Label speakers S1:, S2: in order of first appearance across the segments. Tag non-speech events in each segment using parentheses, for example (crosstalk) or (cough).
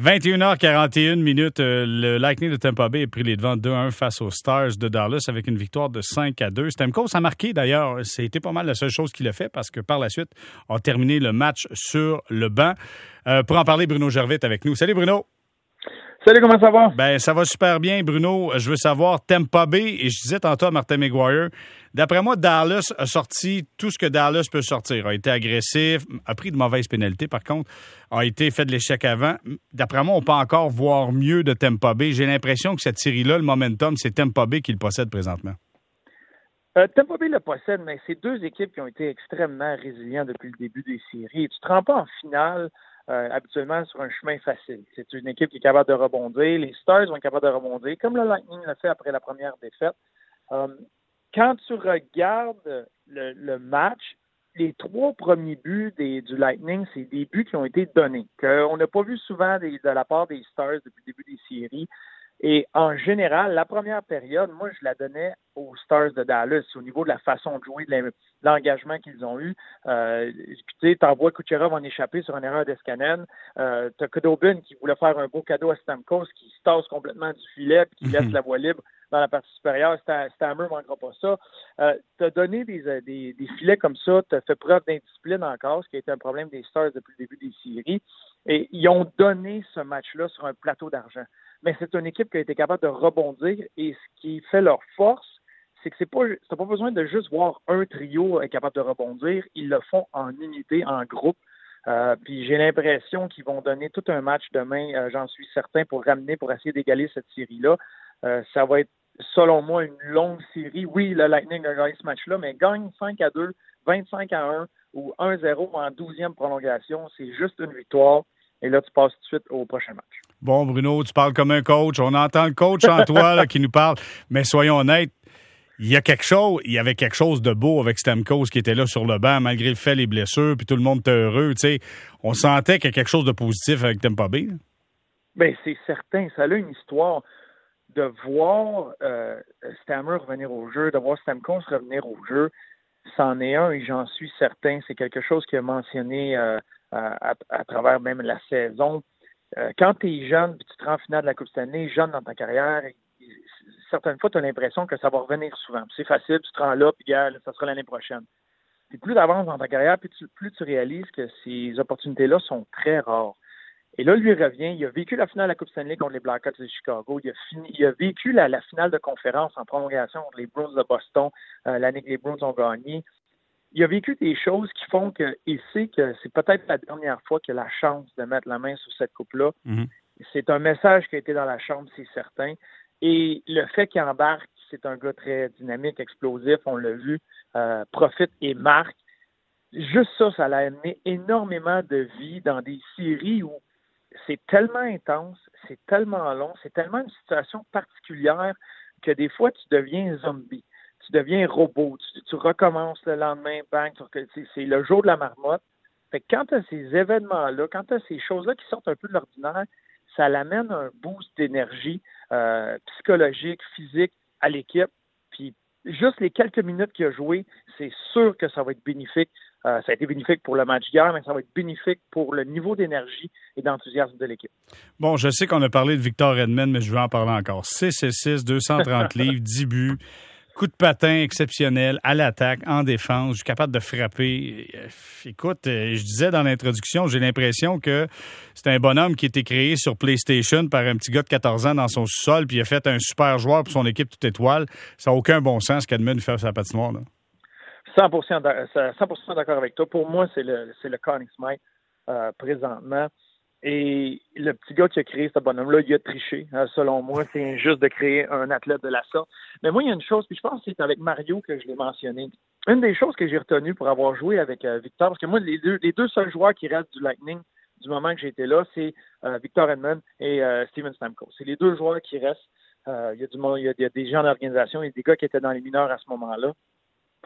S1: 21h41 minutes. Euh, le Lightning de Tampa Bay a pris les devants 2-1 face aux Stars de Dallas avec une victoire de 5 à 2. Stamkos a marqué d'ailleurs. C'était pas mal la seule chose qu'il a fait parce que par la suite, a terminé le match sur le banc. Euh, pour en parler, Bruno Gervais avec nous. Salut Bruno.
S2: Salut, comment ça va?
S1: Ben, ça va super bien, Bruno. Je veux savoir, Tampa Bay, et je disais tantôt à Martin McGuire, d'après moi, Dallas a sorti tout ce que Dallas peut sortir. A été agressif, a pris de mauvaises pénalités, par contre, a été fait de l'échec avant. D'après moi, on peut encore voir mieux de Tampa Bay. J'ai l'impression que cette série-là, le momentum, c'est Tampa Bay qui le possède présentement.
S2: Euh, Tampa Bay le possède, mais c'est deux équipes qui ont été extrêmement résilientes depuis le début des séries. Tu te rends pas en finale euh, habituellement sur un chemin facile. C'est une équipe qui est capable de rebondir. Les Stars vont être capables de rebondir, comme le Lightning l'a fait après la première défaite. Euh, quand tu regardes le, match, les trois premiers buts du Lightning, c'est des buts qui ont été donnés, qu'on n'a pas vu souvent de la part des Stars depuis le début des séries. Et en général, la première période, moi, je la donnais aux Stars de Dallas au niveau de la façon de jouer, de l'engagement qu'ils ont eu. Euh, tu sais, t'envoies Kucherov en échappé sur une erreur d'Escanen. Euh, t'as Kodobin qui voulait faire un beau cadeau à Stamkos, qui se tasse complètement du filet puis qui laisse mhm. la voie libre dans la partie supérieure. Stammer ne manquera pas ça. Euh, t'as donné des, des, des, filets comme ça, t'as fait preuve d'indiscipline encore, ce qui a été un problème des Stars depuis le début des séries. Et ils ont donné ce match-là sur un plateau d'argent mais c'est une équipe qui a été capable de rebondir et ce qui fait leur force, c'est que c'est pas pas besoin de juste voir un trio capable de rebondir, ils le font en unité, en groupe. Euh, puis j'ai l'impression qu'ils vont donner tout un match demain, euh, j'en suis certain, pour ramener, pour essayer d'égaler cette série-là. Euh, ça va être, selon moi, une longue série. Oui, le Lightning a gagné ce match-là, mais gagne 5 à 2, 25 à 1 ou 1-0 en 12e prolongation, c'est juste une victoire. Et là, tu passes tout de suite au prochain match.
S1: Bon, Bruno, tu parles comme un coach. On entend le coach en toi qui nous parle. Mais soyons honnêtes, il y a quelque chose, il y avait quelque chose de beau avec Stamkos qui était là sur le banc, malgré le fait les blessures, puis tout le monde était heureux. Tu sais, on sentait qu'il y a quelque chose de positif avec Tampa Bay.
S2: Bien, c'est certain. Ça a une histoire de voir euh, Stammer revenir au jeu, de voir Stamkos revenir au jeu. C'en est un et j'en suis certain. C'est quelque chose qu'il a mentionné euh, à, travers même la saison. Euh, quand tu es jeune, puis tu te rends en finale de la Coupe Stanley, jeune dans ta carrière, certaines fois, tu as l'impression que ça va revenir souvent. C'est facile, tu te rends là, puis ça sera l'année prochaine. Puis plus tu dans ta carrière, plus tu réalises que ces opportunités-là sont très rares. Et là, lui revient, il a vécu la finale de la Coupe Stanley contre les Blackhawks de Chicago. Il a, fini, il a vécu la, finale de conférence en prolongation contre les Bruins de Boston, euh, l'année que les Bruins ont gagné il a vécu des choses qui font qu'il sait que c'est peut-être la dernière fois qu'il a la chance de mettre la main sur cette coupe-là. Mhm. C'est un message qui a été dans la chambre, c'est certain. Et le fait qu'il embarque, c'est un gars très dynamique, explosif, on l'a vu, euh, profite et marque. Juste ça, ça l'a amené énormément de vie dans des séries où c'est tellement intense, c'est tellement long, c'est tellement une situation particulière que des fois tu deviens zombie tu deviens robot, tu, recommences le lendemain, bang, c'est le jour de la marmotte. Fait que quand tu as ces événements-là, quand tu as ces choses-là qui sortent un peu de l'ordinaire, ça l'amène un boost d'énergie euh, psychologique, physique à l'équipe. Puis juste les quelques minutes qu'il a joué, c'est sûr que ça va être bénéfique. Euh, ça a été bénéfique pour le match hier, mais ça va être bénéfique pour le niveau d'énergie et d'enthousiasme de l'équipe.
S1: Bon, je sais qu'on a parlé de Victor Edmond, mais je vais en parler encore. 6 et 6, 230 (laughs) livres, 10 buts. Coup de patin exceptionnel à l'attaque, en défense. Je suis capable de frapper. Euh, écoute, euh, je disais dans l'introduction, j'ai l'impression que c'est un bonhomme qui a été créé sur PlayStation par un petit gars de 14 ans dans son sous-sol, puis il a fait un super joueur pour son équipe toute étoile. Ça n'a aucun bon sens qu'Edmund fasse sa patinoire. Là.
S2: 100%, d'accord avec toi. Pour moi, c'est le, c'est le Conning Smith euh, présentement. Et le petit gars qui a créé ce bonhomme-là, il a triché. Hein, selon moi, c'est injuste de créer un athlète de la sorte. Mais moi, il y a une chose, puis je pense que c'est avec Mario que je l'ai mentionné. Une des choses que j'ai retenues pour avoir joué avec euh, Victor, parce que moi, les deux, les deux seuls joueurs qui restent du Lightning du moment que j'étais là, c'est euh, Victor Edmond et euh, Steven Stamkos. C'est les deux joueurs qui restent. il, y a du monde, il y a des gens d'organisation et des gars qui étaient dans les mineurs à ce moment-là.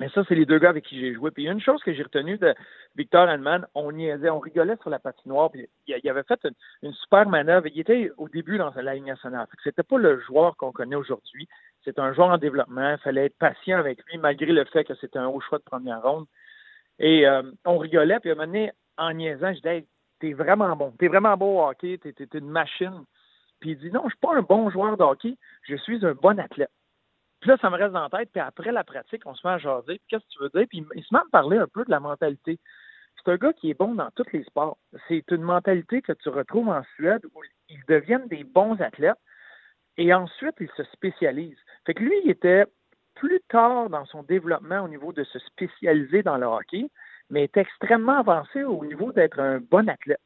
S2: Mais ça, c'est les deux gars avec qui j'ai joué. Puis une chose que j'ai retenue de Victor Hanman, on niaisait, on rigolait sur la patinoire. Puis il avait fait une, super manœuvre. Il était au début dans la ligne nationale. C'était pas le joueur qu'on connaît aujourd'hui. C'est un joueur en développement. Il fallait être patient avec lui, malgré le fait que c'était un haut choix de première ronde. Et euh, on rigolait. Puis à un moment donné, en niaisant, je disais, t'es vraiment bon. T'es vraiment bon au hockey, t'es, es une machine. Puis il dit, non, je suis pas un bon joueur de hockey, je suis un bon athlète. Puis là, ça me reste dans la tête. Puis après la pratique, on se met à jaser. Puis qu'est-ce que tu veux dire? Puis il se met à me parler un peu de la mentalité. C'est un gars qui est bon dans tous les sports. C'est une mentalité que tu retrouves en Suède où ils deviennent des bons athlètes et ensuite ils se spécialisent. Fait que lui, il était plus tard dans son développement au niveau de se spécialiser dans le hockey, mais est extrêmement avancé au niveau d'être un bon athlète.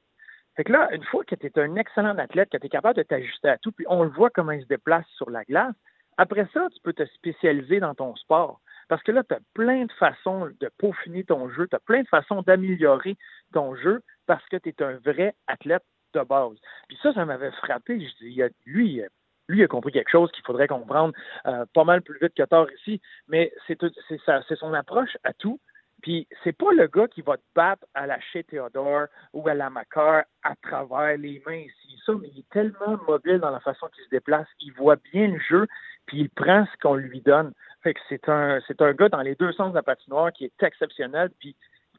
S2: Fait que là, une fois que tu es un excellent athlète, que tu es capable de t'ajuster à tout, puis on le voit comment il se déplace sur la glace, après ça, tu peux te spécialiser dans ton sport. Parce que là, tu as plein de façons de peaufiner ton jeu, tu as plein de façons d'améliorer ton jeu parce que tu es un vrai athlète de base. Puis ça, ça m'avait frappé. Je dis, lui, lui, a compris quelque chose qu'il faudrait comprendre euh, pas mal plus vite que tard ici, mais c'est son approche à tout. Puis c'est pas le gars qui va te battre à la chez Théodore ou à la Macar à travers les mains ici, ça, mais il est tellement mobile dans la façon qu'il se déplace, il voit bien le jeu, puis il prend ce qu'on lui donne. Fait que c'est un c'est un gars dans les deux sens de la patinoire qui est exceptionnel, puis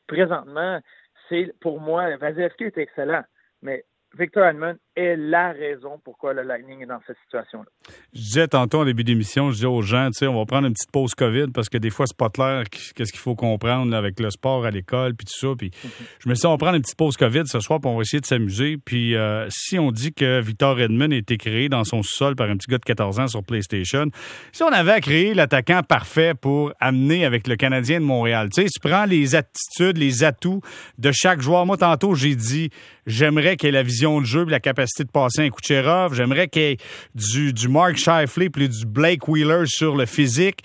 S2: présentement, c'est pour moi, Vasilevski est excellent, mais Victor Edmond est la raison pourquoi le Lightning est dans cette situation-là.
S1: Je disais tantôt en début d'émission, je disais aux gens, tu sais, on va prendre une petite pause COVID parce que des fois, c'est pas clair qu'est-ce qu'il faut comprendre avec le sport à l'école puis tout ça. Puis mm-hmm. je me suis dit, on va prendre une petite pause COVID ce soir pour on va essayer de s'amuser. Puis euh, si on dit que Victor Edmond a été créé dans son sol par un petit gars de 14 ans sur PlayStation, si on avait à créer l'attaquant parfait pour amener avec le Canadien de Montréal, tu sais, tu prends les attitudes, les atouts de chaque joueur. Moi, tantôt, j'ai dit, j'aimerais qu'il ait la vision de jeu la capacité de passer un Kucherov. J'aimerais qu'il y ait du, du Mark Shifley puis du Blake Wheeler sur le physique.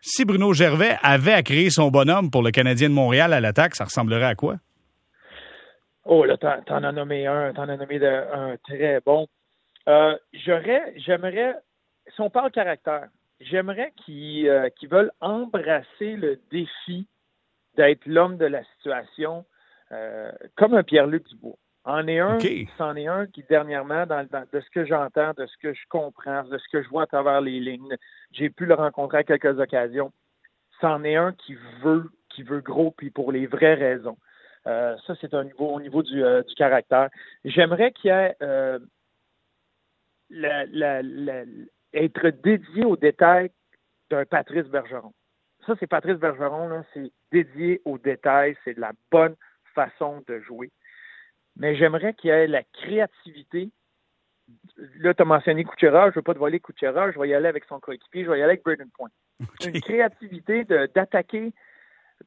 S1: Si Bruno Gervais avait à créer son bonhomme pour le Canadien de Montréal à l'attaque, ça ressemblerait à quoi?
S2: Oh, là, t'en as nommé un, t'en as nommé un très bon. Euh, j'aimerais, si on parle caractère, j'aimerais qu'ils euh, veulent embrasser le défi d'être l'homme de la situation euh, comme un Pierre-Luc Dubois. En est un, c'en est un qui dernièrement, dans, de ce que j'entends, de ce que je comprends, de ce que je vois à travers les lignes, j'ai pu le rencontrer à quelques occasions. C'en est un qui veut, qui veut gros, puis pour les vraies raisons. Euh, ça, c'est un niveau au niveau du, euh, du caractère. J'aimerais qu'il y ait euh, être dédié aux détails d'un Patrice Bergeron. Ça, c'est Patrice Bergeron, c'est dédié aux détails, c'est de la bonne façon de jouer mais j'aimerais qu'il y ait la créativité. Là, tu as mentionné Kucherov, je ne veux pas te voler Kucherov, je vais y aller avec son coéquipier, je vais y aller avec Braden Point. Une créativité d'attaquer,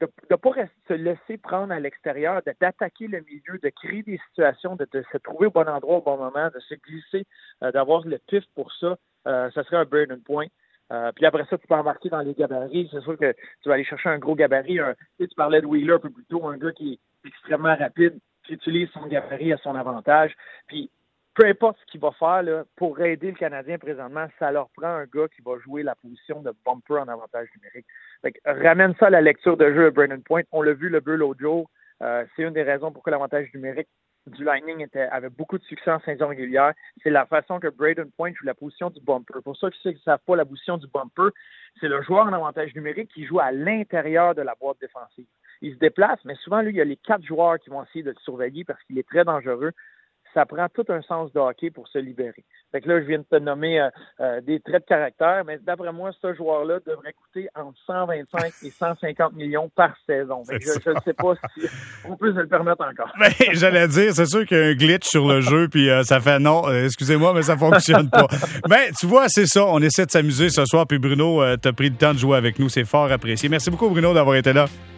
S2: de ne pas se laisser prendre à l'extérieur, d'attaquer le milieu, de créer des situations, de, se trouver au bon endroit au bon moment, de se glisser, euh, d'avoir le pif pour ça. Euh, ça serait un Braden Point. Euh, puis après ça, tu peux embarquer dans les gabarits. C'est sûr que tu vas aller chercher un gros gabarit. tu, tu parlais de Wheeler un peu plus tôt, un gars qui est extrêmement rapide utilise son gabarit à son avantage. Puis peu importe ce qu'il va faire là, pour aider le Canadien présentement, ça leur prend un gars qui va jouer la position de bumper en avantage numérique. ramène ça à la lecture de jeu de Brandon Point. On l'a vu le but l'autre jour. Euh, c'est une des raisons pourquoi l'avantage numérique du Lightning avait beaucoup de succès en saison régulière. C'est la façon que Braden Point joue la position du bumper. Pour ceux qui ne savent pas la position du bumper, c'est le joueur en avantage numérique qui joue à l'intérieur de la boîte défensive il se déplace, mais souvent, lui, il y a les quatre joueurs qui vont essayer de le surveiller parce qu'il est très dangereux. Ça prend tout un sens de hockey pour se libérer. Fait que là, je viens de te nommer euh, euh, des traits de caractère, mais d'après moi, ce joueur-là devrait coûter entre 125 et 150 millions par saison. je ne sais pas si on peut se le permettre encore.
S1: Ben, j'allais dire, c'est sûr qu'il y a un glitch sur le jeu, puis euh, ça fait non, excusez-moi, mais ça fonctionne pas. Ben, tu vois, c'est ça. On essaie de s'amuser ce soir, puis Bruno, t'as pris le temps de jouer avec nous. C'est fort apprécié. Merci beaucoup, Bruno, d'avoir été là.